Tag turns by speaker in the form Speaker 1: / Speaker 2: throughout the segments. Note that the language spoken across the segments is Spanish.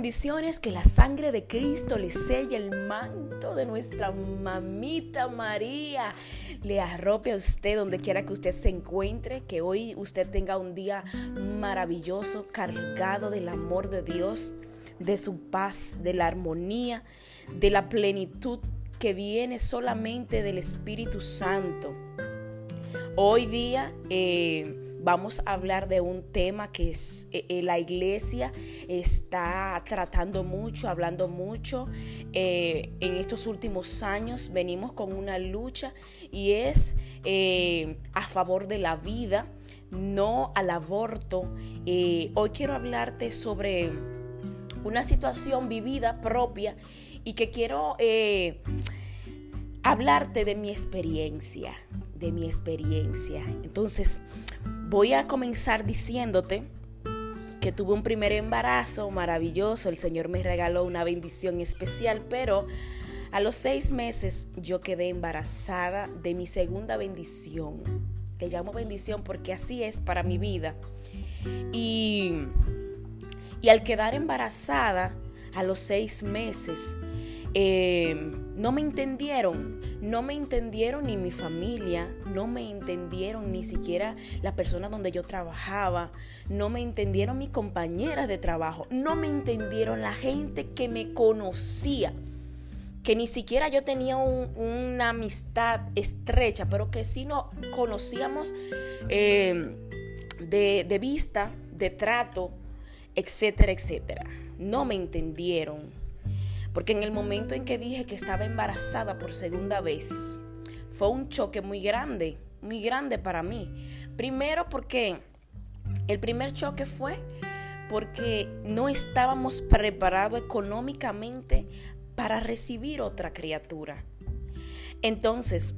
Speaker 1: Que la sangre de Cristo le selle el manto de nuestra mamita María. Le arrope a usted donde quiera que usted se encuentre, que hoy usted tenga un día maravilloso, cargado del amor de Dios, de su paz, de la armonía, de la plenitud que viene solamente del Espíritu Santo. Hoy día... Eh, vamos a hablar de un tema que es, eh, eh, la iglesia está tratando mucho, hablando mucho. Eh, en estos últimos años venimos con una lucha y es a favor de la vida, no al aborto. hoy quiero hablarte sobre una situación vivida propia y que quiero hablarte de mi experiencia, de mi experiencia. Entonces, Voy a comenzar diciéndote que tuve un primer embarazo maravilloso, el Señor me regaló una bendición especial, pero a los seis meses yo quedé embarazada de mi segunda bendición. Le llamo bendición porque así es para mi vida. Y, y al quedar embarazada a los seis meses, eh, no me entendieron, no me entendieron ni mi familia, no me entendieron ni siquiera la persona donde yo trabajaba, no me entendieron mis compañeras de trabajo, no me entendieron la gente que me conocía, que ni siquiera yo tenía una amistad estrecha, pero que sí nos conocíamos eh, de, de vista, de trato, etcétera, etcétera. No me entendieron porque en el momento en que dije que estaba embarazada por segunda vez, fue un choque muy grande, muy grande para mí. Primero porque el primer choque fue porque no estábamos preparados económicamente para recibir otra criatura. Entonces,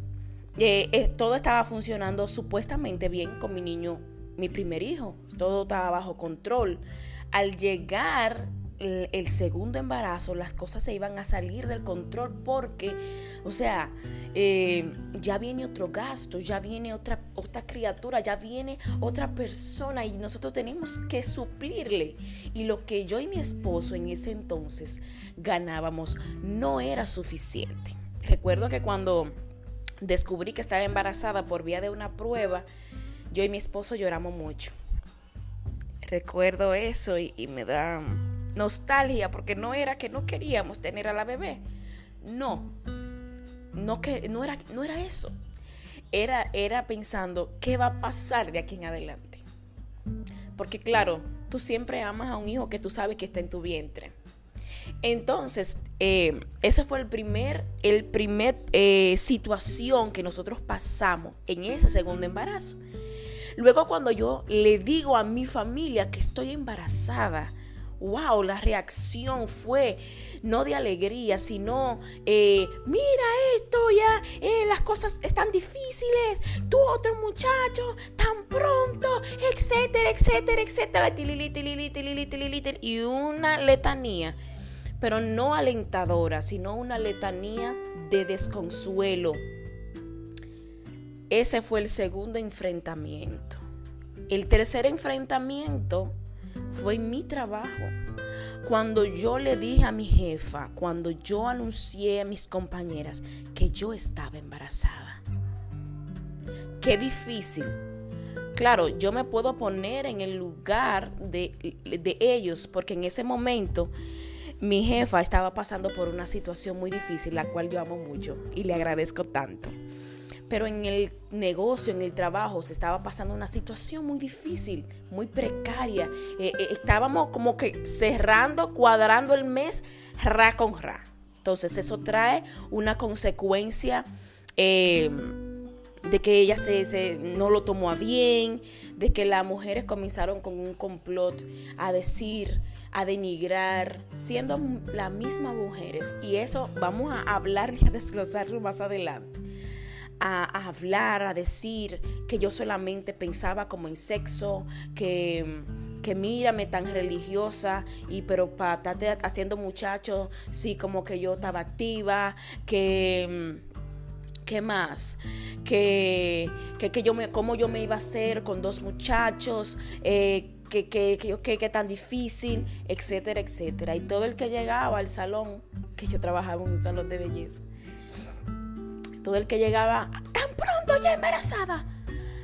Speaker 1: eh, eh, todo estaba funcionando supuestamente bien con mi niño, mi primer hijo. Todo estaba bajo control. Al llegar el, segundo embarazo, las cosas se iban a salir del control porque, o sea, eh, ya viene otro gasto, ya viene otra, otra criatura, ya viene otra persona y nosotros tenemos que suplirle. Y lo que yo y mi esposo en ese entonces ganábamos no era suficiente. Recuerdo que cuando descubrí que estaba embarazada por vía de una prueba, yo y mi esposo lloramos mucho. Recuerdo eso y me da nostalgia porque no era que no queríamos tener a la bebé. No, no, que, no, era, no era eso. Era, era pensando qué va a pasar de aquí en adelante. Porque claro, tú siempre amas a un hijo que tú sabes que está en tu vientre. Entonces, eh, esa fue el primer, el primer eh, situación que nosotros pasamos en ese segundo embarazo. Luego cuando yo le digo a mi familia que estoy embarazada, wow, la reacción fue no de alegría, sino, eh, mira esto ya, eh, las cosas están difíciles, tú otro muchacho, tan pronto, etcétera, etcétera, etcétera, y una letanía, pero no alentadora, sino una letanía de desconsuelo. Ese fue el segundo enfrentamiento. El tercer enfrentamiento fue mi trabajo. Cuando yo le dije a mi jefa, cuando yo anuncié a mis compañeras que yo estaba embarazada. Qué difícil. Claro, yo me puedo poner en el lugar de, de ellos porque en ese momento mi jefa estaba pasando por una situación muy difícil, la cual yo amo mucho y le agradezco tanto pero en el negocio, en el trabajo, se estaba pasando una situación muy difícil, muy precaria. Eh, eh, estábamos como que cerrando, cuadrando el mes ra con ra. Entonces eso trae una consecuencia em, de que ella se, no lo tomó a bien, de que las mujeres comenzaron con un complot a decir, a denigrar, siendo las mismas mujeres. Y eso vamos a hablar y a desglosarlo más adelante a, hablar, a decir que yo solamente pensaba como en sexo, que, que mírame tan religiosa, y pero para estar haciendo muchachos, sí, como que yo estaba activa, que... ¿Qué más? Que, que, yo me, cómo yo me iba a hacer con dos muchachos, eh, que, que, que, que, tan difícil, etcétera, etcétera. Y todo el que llegaba al salón, que yo trabajaba en un salón de belleza, todo el que llegaba, tan pronto ya embarazada.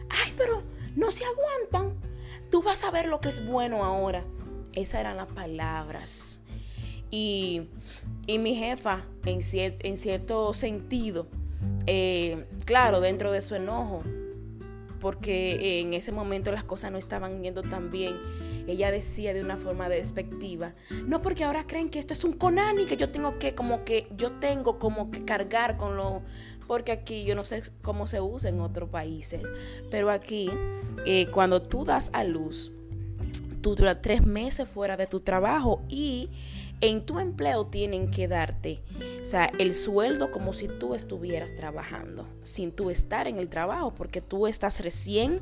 Speaker 1: Ay, pero no se aguantan. Tú vas a ver lo que es bueno ahora. Esas eran las palabras. Y, mi jefa, en, en cierto sentido, eh, claro, dentro de su enojo, porque en ese momento las cosas no estaban yendo tan bien. Ella decía de una forma despectiva, no porque ahora creen que esto es un Conani, que yo tengo que, como que, yo tengo como que cargar con lo, porque aquí yo no sé cómo se usa en otros países, pero aquí eh, cuando tú das a luz, tú duras tres meses fuera de tu trabajo y en tu empleo tienen que darte, o sea, el sueldo como si tú estuvieras trabajando, sin tú estar en el trabajo, porque tú estás recién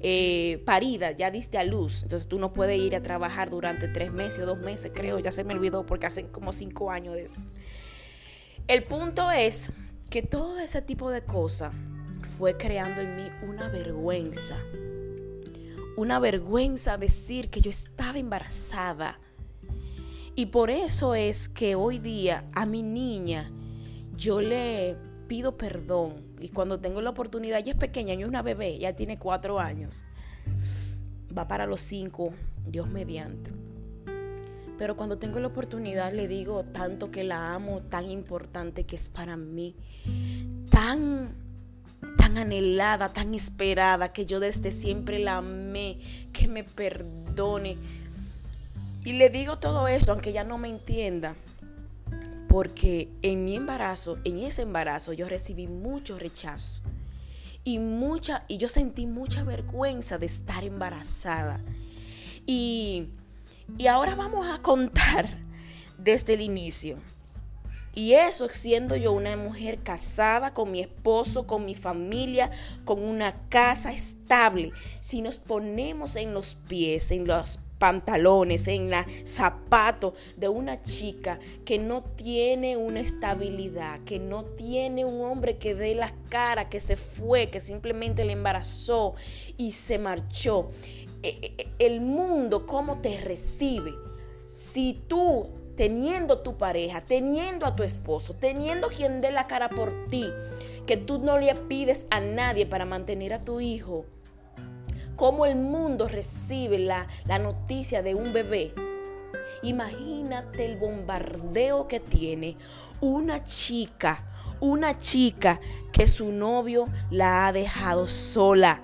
Speaker 1: eh, parida, ya diste a luz, entonces tú no puedes ir a trabajar durante tres meses o dos meses, creo, ya se me olvidó porque hacen como cinco años de eso. El punto es que todo ese tipo de cosas fue creando en mí una vergüenza. Una vergüenza decir que yo estaba embarazada y por eso es que hoy día a mi niña yo le pido perdón. Y cuando tengo la oportunidad, ella es pequeña, ella es una bebé, ya tiene cuatro años. Va para los cinco, Dios mediante. Pero cuando tengo la oportunidad le digo tanto que la amo, tan importante que es para mí, tan tan anhelada, tan esperada, que yo desde siempre la amé, que me perdone y le digo todo esto, aunque ella no me entienda, porque en mi embarazo, en ese embarazo, yo recibí mucho rechazo y mucha y yo sentí mucha vergüenza de estar embarazada. Y, y ahora vamos a contar desde el inicio. Y eso siendo yo una mujer casada con mi esposo, con mi familia, con una casa estable. Si nos ponemos en los pies, en los pantalones, en la zapato de una chica que no tiene una estabilidad, que no tiene un hombre que dé la cara, que se fue, que simplemente le embarazó y se marchó. E, e, e, el mundo, ¿cómo te recibe? Si tú teniendo tu pareja, teniendo a tu esposo, teniendo quien dé la cara por ti, que tú no le pides a nadie para mantener a tu hijo, cómo el mundo recibe la, la noticia de un bebé. Imagínate el bombardeo que tiene una chica, una chica que su novio la ha dejado sola,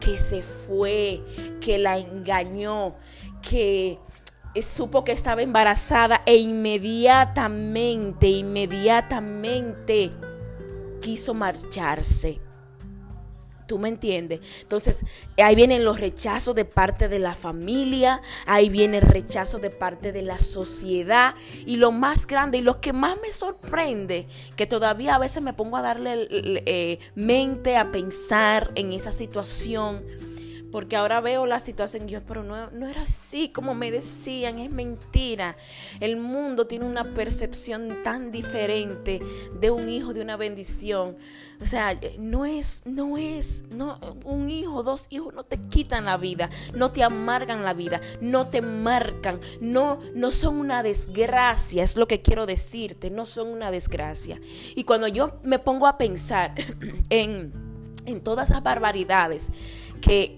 Speaker 1: que se fue, que la engañó, que supo que estaba embarazada e inmediatamente, inmediatamente quiso marcharse. ¿Tú me entiendes? Entonces, ahí vienen los rechazos de parte de la familia, ahí viene el rechazo de parte de la sociedad y lo más grande y lo que más me sorprende, que todavía a veces me pongo a darle eh, mente a pensar en esa situación porque ahora veo la situación yo, pero no, no era así como me decían, es mentira. El mundo tiene una percepción tan diferente de un hijo, de una bendición. O sea, no es, no es, no, un hijo, dos hijos no te quitan la vida, no te amargan la vida, no te marcan, no, no son una desgracia, es lo que quiero decirte, no son una desgracia. Y cuando yo me pongo a pensar en, en todas esas barbaridades, que,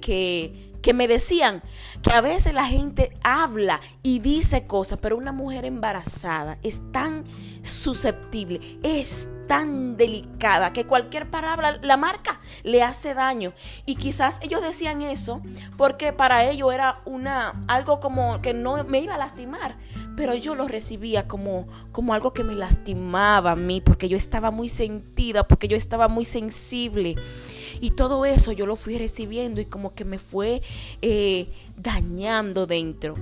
Speaker 1: que, me decían que a veces la gente habla y dice cosas, pero una mujer embarazada es tan susceptible, es tan delicada que cualquier palabra la marca le hace daño. Y quizás ellos decían eso porque para ellos era una algo como que no me iba a lastimar pero yo lo recibía como como algo que me lastimaba a mí porque yo estaba muy sentida porque yo estaba muy sensible y todo eso yo lo fui recibiendo y como que me fue eh, dañando dentro.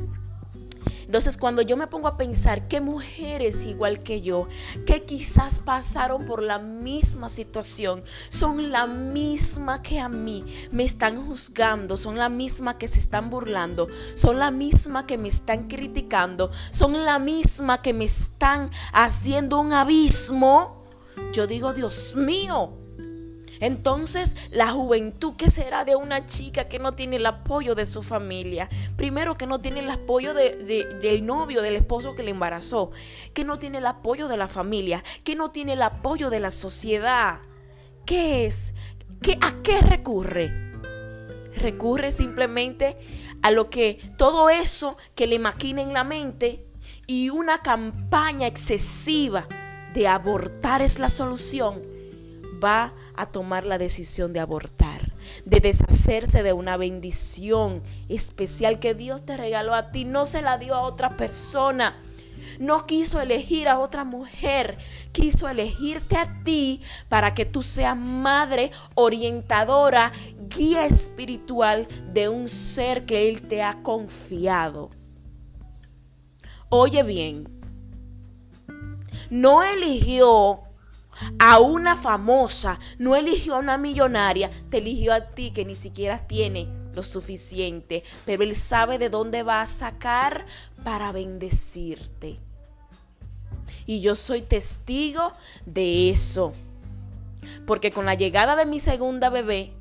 Speaker 1: Entonces cuando yo me pongo a pensar que mujeres igual que yo, que quizás pasaron por la misma situación, son la misma que a mí me están juzgando, son la misma que se están burlando, son la misma que me están criticando, son la misma que me están haciendo un abismo, yo digo, Dios mío, Entonces, la juventud, ¿qué será de una chica que no tiene el apoyo de su familia? Primero, que no tiene el apoyo del novio, del esposo que le embarazó, que no tiene el apoyo de la familia, que no tiene el apoyo de la sociedad. ¿Qué es? ¿Qué, ¿A qué recurre? Recurre simplemente a lo que todo eso que le maquina en la mente y una campaña excesiva de abortar es la solución va a tomar la decisión de abortar, de deshacerse de una bendición especial que Dios te regaló a ti, no se la dio a otra persona. No quiso elegir a otra mujer, quiso elegirte a ti para que tú seas madre, orientadora, guía espiritual de un ser que Él te ha confiado. Oye bien, no eligió a una famosa, no eligió a una millonaria, te eligió a ti que ni siquiera tiene lo suficiente, pero Él sabe de dónde va a sacar para bendecirte. Y yo soy testigo de eso. Porque con la llegada de mi segunda bebé,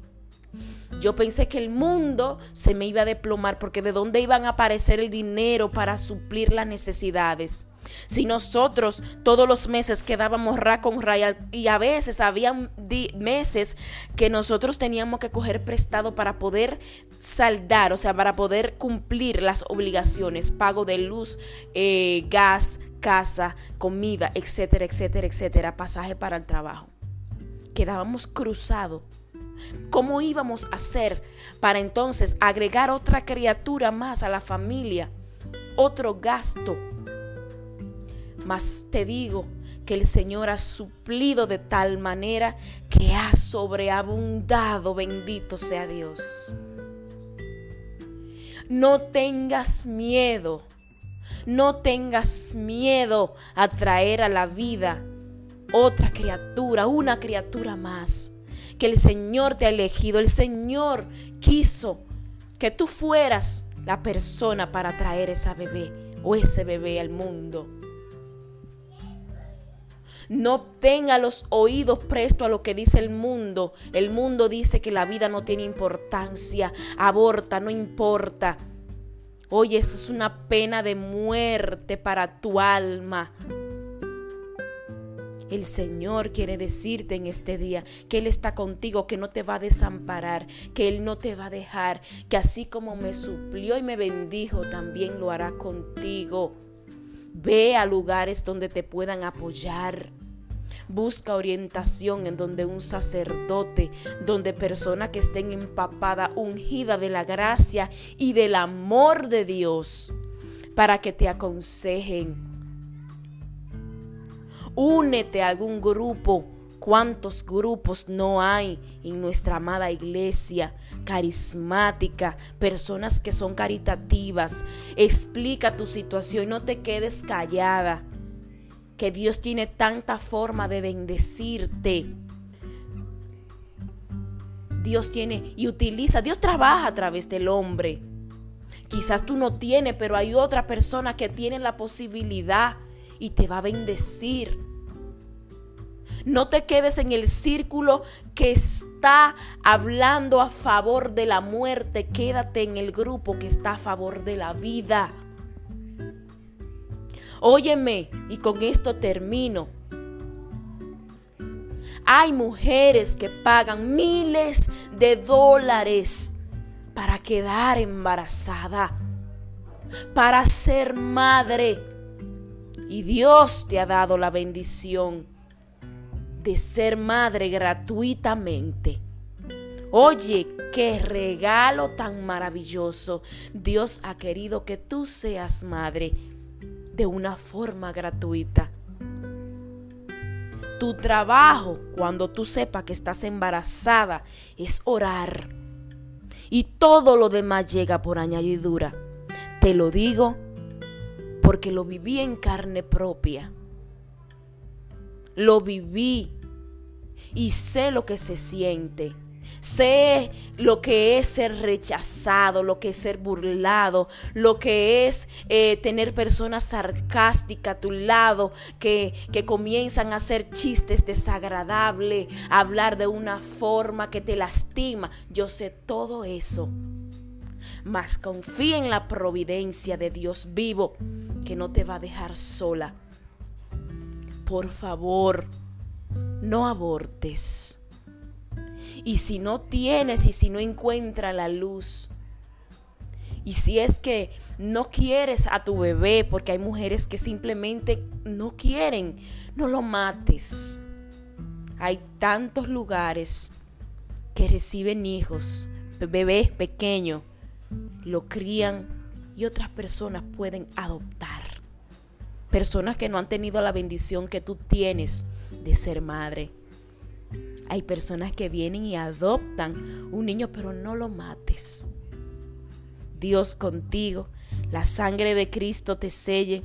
Speaker 1: yo pensé que el mundo se me iba a deplomar porque de dónde iban a aparecer el dinero para suplir las necesidades. Si nosotros todos los meses quedábamos ra con ra y a veces había meses que nosotros teníamos que coger prestado para poder saldar, o sea, para poder cumplir las obligaciones, pago de luz, eh, gas, casa, comida, etcétera, etcétera, etcétera, pasaje para el trabajo. Quedábamos cruzados. ¿Cómo íbamos a hacer para entonces agregar otra criatura más a la familia? Otro gasto mas te digo que el Señor ha suplido de tal manera que ha sobreabundado, bendito sea Dios. No tengas miedo, no tengas miedo a traer a la vida otra criatura, una criatura más, que el Señor te ha elegido, el Señor quiso que tú fueras la persona para traer esa bebé o ese bebé al mundo. No tenga los oídos presto a lo que dice el mundo. El mundo dice que la vida no tiene importancia. Aborta, no importa. Oye, eso es una pena de muerte para tu alma. El Señor quiere decirte en este día que Él está contigo, que no te va a desamparar, que Él no te va a dejar, que así como me suplió y me bendijo, también lo hará contigo. Ve a lugares donde te puedan apoyar. Busca orientación en donde un sacerdote, donde personas que estén empapada, ungida de la gracia y del amor de Dios, para que te aconsejen. Únete a algún grupo ¿Cuántos grupos no hay en nuestra amada iglesia carismática? Personas que son caritativas. Explica tu situación, no te quedes callada. Que Dios tiene tanta forma de bendecirte. Dios tiene y utiliza, Dios trabaja a través del hombre. Quizás tú no tienes, pero hay otra persona que tiene la posibilidad y te va a bendecir. No te quedes en el círculo que está hablando a favor de la muerte. Quédate en el grupo que está a favor de la vida. Óyeme, y con esto termino. Hay mujeres que pagan miles de dólares para quedar embarazada, para ser madre. Y Dios te ha dado la bendición de ser madre gratuitamente. Oye, qué regalo tan maravilloso. Dios ha querido que tú seas madre de una forma gratuita. Tu trabajo, cuando tú sepas que estás embarazada, es orar. Y todo lo demás llega por añadidura. Te lo digo porque lo viví en carne propia. Lo viví y sé lo que se siente. Sé lo que es ser rechazado, lo que es ser burlado, lo que es eh, tener personas sarcásticas a tu lado que, que comienzan a hacer chistes desagradables, a hablar de una forma que te lastima. Yo sé todo eso. Mas confía en la providencia de Dios vivo que no te va a dejar sola. Por favor, no abortes. Y si no tienes y si no encuentras la luz, y si es que no quieres a tu bebé, porque hay mujeres que simplemente no quieren, no lo mates. Hay tantos lugares que reciben hijos, bebés pequeños, lo crían y otras personas pueden adoptar. Personas que no han tenido la bendición que tú tienes de ser madre. Hay personas que vienen y adoptan un niño, pero no lo mates. Dios contigo, la sangre de Cristo te selle,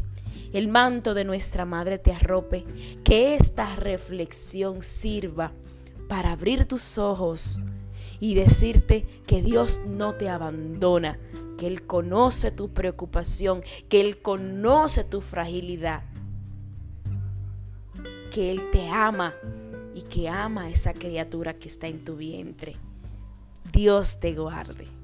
Speaker 1: el manto de nuestra Madre te arrope, que esta reflexión sirva para abrir tus ojos y decirte que Dios no te abandona, que Él conoce tu preocupación, que Él conoce tu fragilidad, que Él te ama y que ama a esa criatura que está en tu vientre. Dios te guarde.